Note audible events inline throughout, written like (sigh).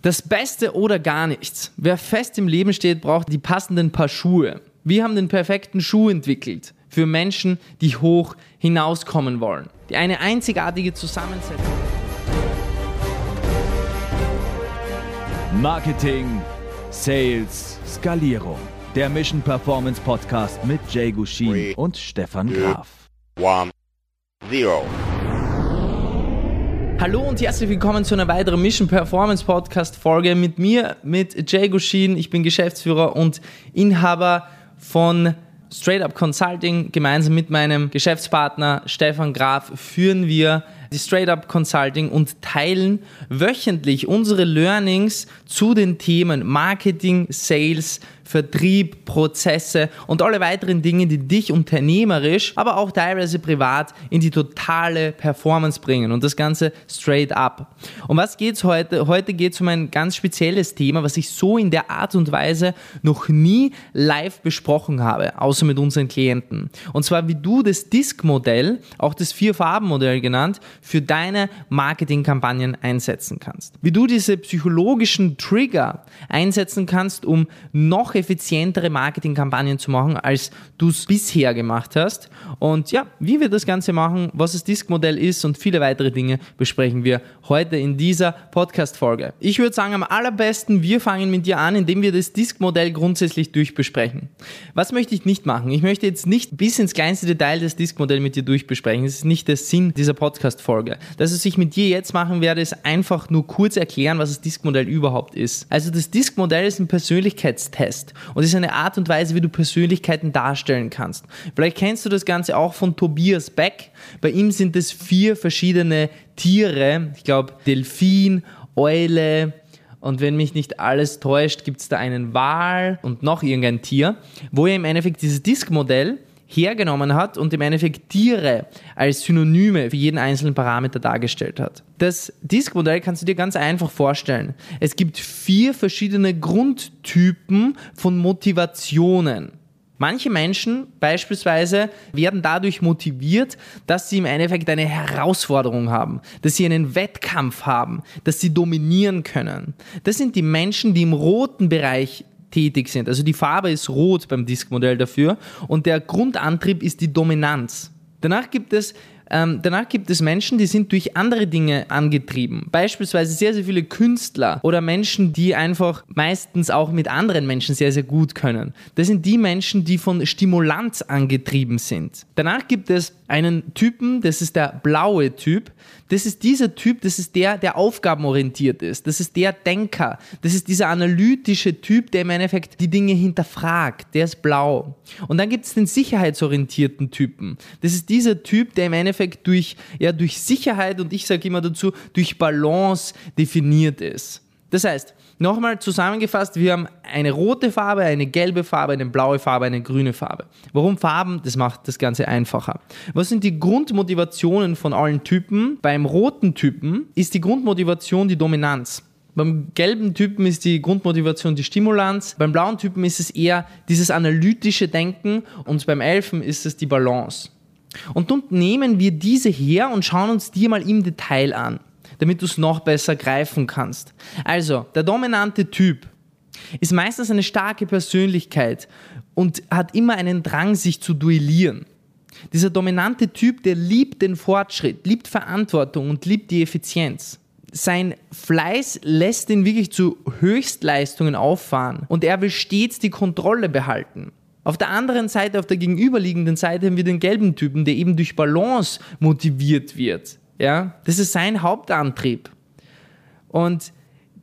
Das Beste oder gar nichts. Wer fest im Leben steht, braucht die passenden Paar Schuhe. Wir haben den perfekten Schuh entwickelt für Menschen, die hoch hinauskommen wollen. Die eine einzigartige Zusammensetzung. Marketing, Sales, Skalierung. Der Mission Performance Podcast mit Jay Gushin und Stefan Graf. One, zero. Hallo und herzlich willkommen zu einer weiteren Mission Performance Podcast Folge mit mir, mit Jay Gushin. Ich bin Geschäftsführer und Inhaber von Straight Up Consulting. Gemeinsam mit meinem Geschäftspartner Stefan Graf führen wir die Straight Up Consulting und teilen wöchentlich unsere Learnings zu den Themen Marketing, Sales, Vertrieb, Prozesse und alle weiteren Dinge, die dich unternehmerisch, aber auch teilweise privat in die totale Performance bringen und das Ganze straight up. Um was geht es heute? Heute geht es um ein ganz spezielles Thema, was ich so in der Art und Weise noch nie live besprochen habe, außer mit unseren Klienten. Und zwar, wie du das Disk-Modell, auch das Vier-Farben-Modell genannt, für deine Marketingkampagnen einsetzen kannst. Wie du diese psychologischen Trigger einsetzen kannst, um noch effizientere Marketingkampagnen zu machen, als du es bisher gemacht hast. Und ja, wie wir das Ganze machen, was das Disk-Modell ist und viele weitere Dinge besprechen wir heute in dieser Podcast-Folge. Ich würde sagen, am allerbesten, wir fangen mit dir an, indem wir das Disk-Modell grundsätzlich durchbesprechen. Was möchte ich nicht machen? Ich möchte jetzt nicht bis ins kleinste Detail das Disk-Modell mit dir durchbesprechen. Das ist nicht der Sinn dieser Podcast-Folge. Das, was ich mit dir jetzt machen werde, ist einfach nur kurz erklären, was das Disk-Modell überhaupt ist. Also das Disk-Modell ist ein Persönlichkeitstest kannst. Und es ist eine Art und Weise, wie du Persönlichkeiten darstellen kannst. Vielleicht kennst du das Ganze auch von Tobias Beck. Bei ihm sind es vier verschiedene Tiere. Ich glaube, Delfin, Eule, und wenn mich nicht alles täuscht, gibt es da einen Wal und noch irgendein Tier, wo er im Endeffekt dieses Disk-Modell hergenommen hat und im Endeffekt Tiere als Synonyme für jeden einzelnen Parameter dargestellt hat. Das Disk-Modell kannst du dir ganz einfach vorstellen. Es gibt vier verschiedene Grundtypen von Motivationen. Manche Menschen beispielsweise werden dadurch motiviert, dass sie im Endeffekt eine Herausforderung haben, dass sie einen Wettkampf haben, dass sie dominieren können. Das sind die Menschen, die im roten Bereich tätig sind. Also die Farbe ist rot beim Diskmodell dafür und der Grundantrieb ist die Dominanz. Danach gibt es ähm, danach gibt es Menschen, die sind durch andere Dinge angetrieben. Beispielsweise sehr, sehr viele Künstler oder Menschen, die einfach meistens auch mit anderen Menschen sehr, sehr gut können. Das sind die Menschen, die von Stimulanz angetrieben sind. Danach gibt es einen Typen, das ist der blaue Typ. Das ist dieser Typ, das ist der, der aufgabenorientiert ist. Das ist der Denker. Das ist dieser analytische Typ, der im Endeffekt die Dinge hinterfragt. Der ist blau. Und dann gibt es den sicherheitsorientierten Typen. Das ist dieser Typ, der im Endeffekt Endeffekt durch, ja, durch Sicherheit und ich sage immer dazu, durch Balance definiert ist. Das heißt, nochmal zusammengefasst, wir haben eine rote Farbe, eine gelbe Farbe, eine blaue Farbe, eine grüne Farbe. Warum Farben? Das macht das Ganze einfacher. Was sind die Grundmotivationen von allen Typen? Beim roten Typen ist die Grundmotivation die Dominanz. Beim gelben Typen ist die Grundmotivation die Stimulanz. Beim blauen Typen ist es eher dieses analytische Denken und beim Elfen ist es die Balance. Und nun nehmen wir diese her und schauen uns die mal im Detail an, damit du es noch besser greifen kannst. Also, der dominante Typ ist meistens eine starke Persönlichkeit und hat immer einen Drang, sich zu duellieren. Dieser dominante Typ, der liebt den Fortschritt, liebt Verantwortung und liebt die Effizienz. Sein Fleiß lässt ihn wirklich zu Höchstleistungen auffahren und er will stets die Kontrolle behalten. Auf der anderen Seite, auf der gegenüberliegenden Seite haben wir den gelben Typen, der eben durch Balance motiviert wird. Ja, das ist sein Hauptantrieb. Und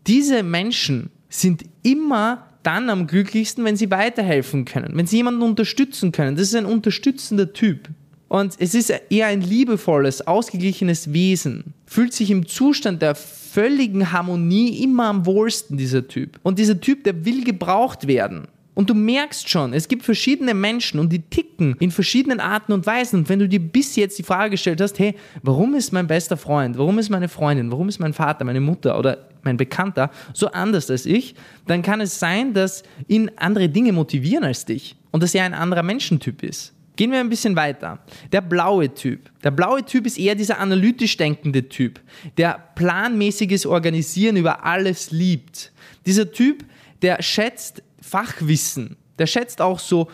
diese Menschen sind immer dann am glücklichsten, wenn sie weiterhelfen können, wenn sie jemanden unterstützen können. Das ist ein unterstützender Typ. Und es ist eher ein liebevolles, ausgeglichenes Wesen. Fühlt sich im Zustand der völligen Harmonie immer am wohlsten, dieser Typ. Und dieser Typ, der will gebraucht werden. Und du merkst schon, es gibt verschiedene Menschen und die ticken in verschiedenen Arten und Weisen. Und wenn du dir bis jetzt die Frage gestellt hast, hey, warum ist mein bester Freund, warum ist meine Freundin, warum ist mein Vater, meine Mutter oder mein Bekannter so anders als ich, dann kann es sein, dass ihn andere Dinge motivieren als dich und dass er ein anderer Menschentyp ist. Gehen wir ein bisschen weiter. Der blaue Typ. Der blaue Typ ist eher dieser analytisch denkende Typ, der planmäßiges Organisieren über alles liebt. Dieser Typ, der schätzt Fachwissen. Der schätzt auch so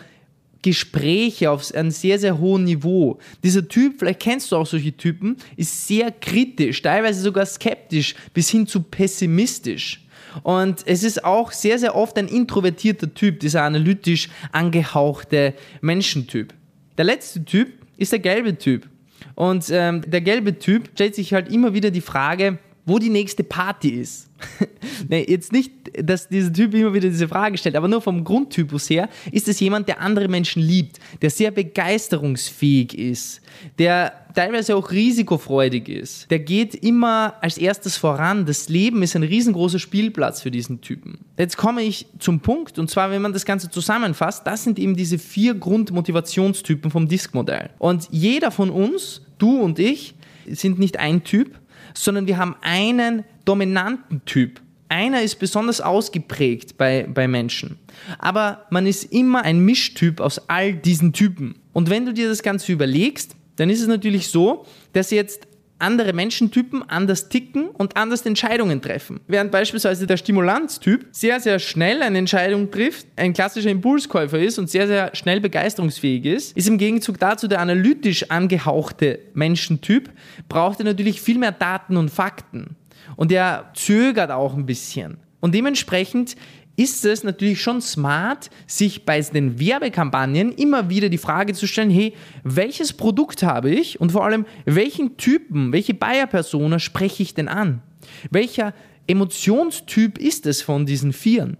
Gespräche auf einem sehr, sehr hohen Niveau. Dieser Typ, vielleicht kennst du auch solche Typen, ist sehr kritisch, teilweise sogar skeptisch bis hin zu pessimistisch. Und es ist auch sehr, sehr oft ein introvertierter Typ, dieser analytisch angehauchte Menschentyp. Der letzte Typ ist der gelbe Typ. Und ähm, der gelbe Typ stellt sich halt immer wieder die Frage, wo die nächste Party ist. (laughs) nee, jetzt nicht, dass dieser Typ immer wieder diese Frage stellt, aber nur vom Grundtypus her ist es jemand, der andere Menschen liebt, der sehr begeisterungsfähig ist, der teilweise auch risikofreudig ist. Der geht immer als erstes voran. Das Leben ist ein riesengroßer Spielplatz für diesen Typen. Jetzt komme ich zum Punkt, und zwar, wenn man das Ganze zusammenfasst, das sind eben diese vier Grundmotivationstypen vom Disk-Modell. Und jeder von uns, du und ich, sind nicht ein Typ, sondern wir haben einen dominanten Typ. Einer ist besonders ausgeprägt bei, bei Menschen. Aber man ist immer ein Mischtyp aus all diesen Typen. Und wenn du dir das Ganze überlegst, dann ist es natürlich so, dass jetzt andere Menschentypen anders ticken und anders Entscheidungen treffen. Während beispielsweise der Stimulanztyp sehr, sehr schnell eine Entscheidung trifft, ein klassischer Impulskäufer ist und sehr, sehr schnell begeisterungsfähig ist, ist im Gegenzug dazu der analytisch angehauchte Menschentyp, braucht er natürlich viel mehr Daten und Fakten. Und er zögert auch ein bisschen. Und dementsprechend ist es natürlich schon smart, sich bei den Werbekampagnen immer wieder die Frage zu stellen, hey, welches Produkt habe ich und vor allem, welchen Typen, welche Buyer-Persona spreche ich denn an? Welcher Emotionstyp ist es von diesen Vieren?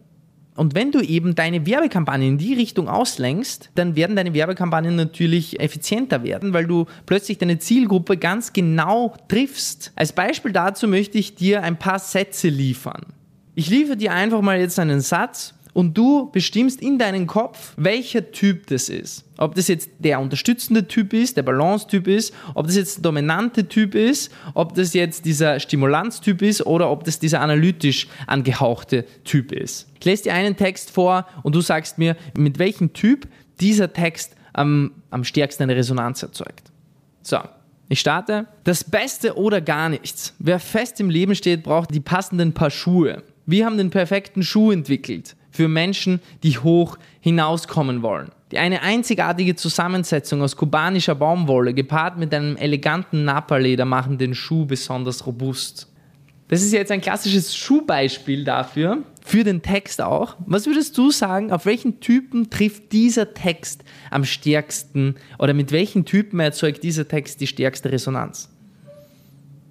Und wenn du eben deine Werbekampagne in die Richtung auslenkst, dann werden deine Werbekampagnen natürlich effizienter werden, weil du plötzlich deine Zielgruppe ganz genau triffst. Als Beispiel dazu möchte ich dir ein paar Sätze liefern. Ich liefere dir einfach mal jetzt einen Satz und du bestimmst in deinem Kopf, welcher Typ das ist. Ob das jetzt der unterstützende Typ ist, der Balance-Typ ist, ob das jetzt der dominante Typ ist, ob das jetzt dieser Stimulanztyp ist oder ob das dieser analytisch angehauchte Typ ist. Ich lese dir einen Text vor und du sagst mir, mit welchem Typ dieser Text am, am stärksten eine Resonanz erzeugt. So, ich starte. Das Beste oder gar nichts. Wer fest im Leben steht, braucht die passenden Paar Schuhe. Wir haben den perfekten Schuh entwickelt für Menschen, die hoch hinauskommen wollen. Die eine einzigartige Zusammensetzung aus kubanischer Baumwolle gepaart mit einem eleganten Napaleder machen den Schuh besonders robust. Das ist jetzt ein klassisches Schuhbeispiel dafür, für den Text auch. Was würdest du sagen, auf welchen Typen trifft dieser Text am stärksten oder mit welchen Typen erzeugt dieser Text die stärkste Resonanz?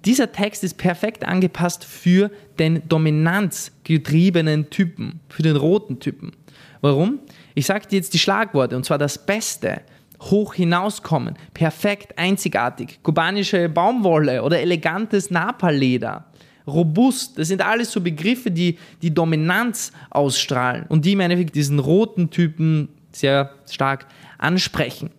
Dieser Text ist perfekt angepasst für den dominanzgetriebenen Typen, für den roten Typen. Warum? Ich sage dir jetzt die Schlagworte und zwar das Beste. Hoch hinauskommen, perfekt, einzigartig, kubanische Baumwolle oder elegantes Napaleder, robust, das sind alles so Begriffe, die die Dominanz ausstrahlen und die im Endeffekt diesen roten Typen sehr stark ansprechen.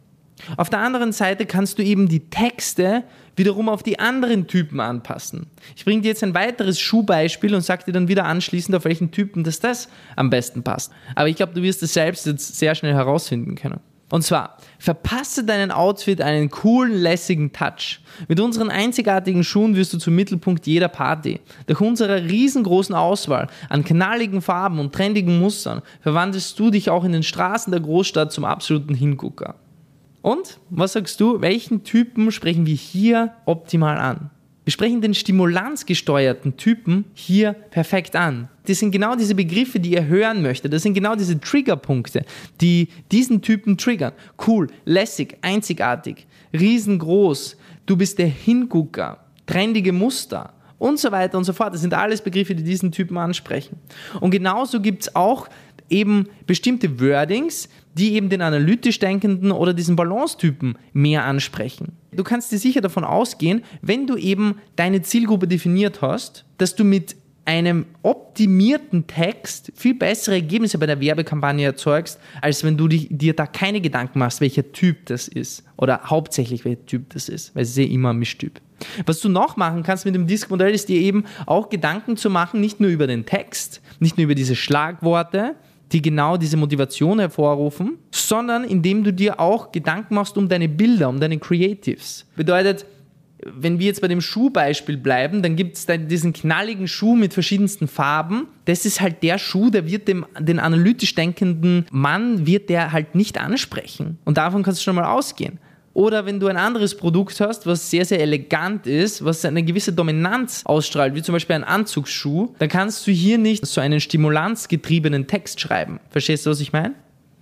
Auf der anderen Seite kannst du eben die Texte wiederum auf die anderen Typen anpassen. Ich bringe dir jetzt ein weiteres Schuhbeispiel und sage dir dann wieder anschließend, auf welchen Typen das, das am besten passt. Aber ich glaube, du wirst es selbst jetzt sehr schnell herausfinden können. Und zwar, verpasse deinen Outfit einen coolen, lässigen Touch. Mit unseren einzigartigen Schuhen wirst du zum Mittelpunkt jeder Party. Durch unsere riesengroßen Auswahl an knalligen Farben und trendigen Mustern verwandelst du dich auch in den Straßen der Großstadt zum absoluten Hingucker. Und was sagst du, welchen Typen sprechen wir hier optimal an? Wir sprechen den stimulanzgesteuerten Typen hier perfekt an. Das sind genau diese Begriffe, die ihr hören möchtet. Das sind genau diese Triggerpunkte, die diesen Typen triggern. Cool, lässig, einzigartig, riesengroß. Du bist der Hingucker, trendige Muster und so weiter und so fort. Das sind alles Begriffe, die diesen Typen ansprechen. Und genauso gibt es auch eben bestimmte Wordings, die eben den analytisch denkenden oder diesen Balance-Typen mehr ansprechen. Du kannst dir sicher davon ausgehen, wenn du eben deine Zielgruppe definiert hast, dass du mit einem optimierten Text viel bessere Ergebnisse bei der Werbekampagne erzeugst, als wenn du dich, dir da keine Gedanken machst, welcher Typ das ist oder hauptsächlich welcher Typ das ist, weil es ist ja immer ein Mischtyp. Was du noch machen kannst mit dem Disk-Modell ist dir eben auch Gedanken zu machen, nicht nur über den Text, nicht nur über diese Schlagworte, die genau diese Motivation hervorrufen, sondern indem du dir auch Gedanken machst um deine Bilder, um deine Creatives. Bedeutet, wenn wir jetzt bei dem Schuhbeispiel bleiben, dann gibt es diesen knalligen Schuh mit verschiedensten Farben. Das ist halt der Schuh, der wird dem, den analytisch denkenden Mann, wird der halt nicht ansprechen. Und davon kannst du schon mal ausgehen. Oder wenn du ein anderes Produkt hast, was sehr, sehr elegant ist, was eine gewisse Dominanz ausstrahlt, wie zum Beispiel ein Anzugsschuh, dann kannst du hier nicht so einen stimulanzgetriebenen Text schreiben. Verstehst du, was ich meine?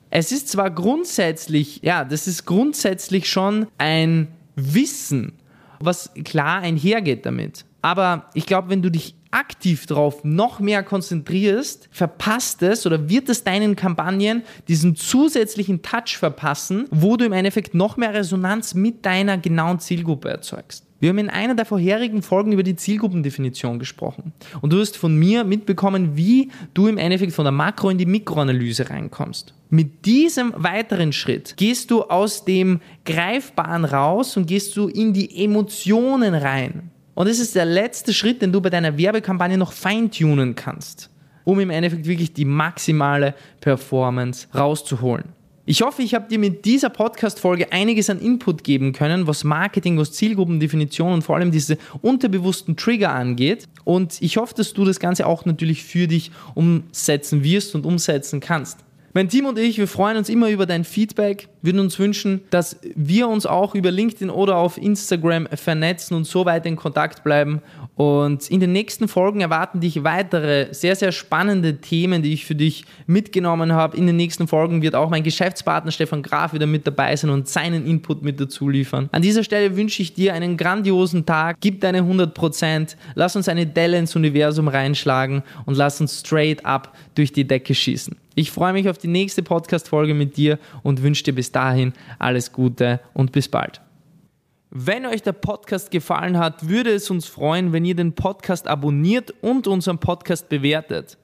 Es ist zwar grundsätzlich, ja, das ist grundsätzlich schon ein Wissen, was klar einhergeht damit. Aber ich glaube, wenn du dich aktiv darauf noch mehr konzentrierst, verpasst es oder wird es deinen Kampagnen diesen zusätzlichen Touch verpassen, wo du im Endeffekt noch mehr Resonanz mit deiner genauen Zielgruppe erzeugst. Wir haben in einer der vorherigen Folgen über die Zielgruppendefinition gesprochen. Und du hast von mir mitbekommen, wie du im Endeffekt von der Makro- in die Mikroanalyse reinkommst. Mit diesem weiteren Schritt gehst du aus dem Greifbaren raus und gehst du in die Emotionen rein. Und das ist der letzte Schritt, den du bei deiner Werbekampagne noch feintunen kannst, um im Endeffekt wirklich die maximale Performance rauszuholen. Ich hoffe, ich habe dir mit dieser Podcast-Folge einiges an Input geben können, was Marketing, was Zielgruppendefinition und vor allem diese unterbewussten Trigger angeht. Und ich hoffe, dass du das Ganze auch natürlich für dich umsetzen wirst und umsetzen kannst. Mein Team und ich, wir freuen uns immer über dein Feedback, würden uns wünschen, dass wir uns auch über LinkedIn oder auf Instagram vernetzen und so weiter in Kontakt bleiben. Und in den nächsten Folgen erwarten dich weitere sehr, sehr spannende Themen, die ich für dich mitgenommen habe. In den nächsten Folgen wird auch mein Geschäftspartner Stefan Graf wieder mit dabei sein und seinen Input mit dazu liefern. An dieser Stelle wünsche ich dir einen grandiosen Tag. Gib deine 100%. Lass uns eine Delle ins Universum reinschlagen und lass uns straight up durch die Decke schießen. Ich freue mich auf die nächste Podcast-Folge mit dir und wünsche dir bis dahin alles Gute und bis bald. Wenn euch der Podcast gefallen hat, würde es uns freuen, wenn ihr den Podcast abonniert und unseren Podcast bewertet.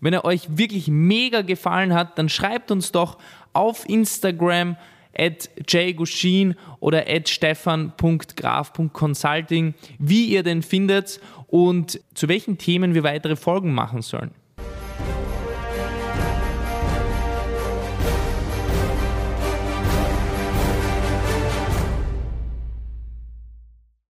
Wenn er euch wirklich mega gefallen hat, dann schreibt uns doch auf Instagram at jgushin oder at stefan.graf.consulting, wie ihr den findet und zu welchen Themen wir weitere Folgen machen sollen.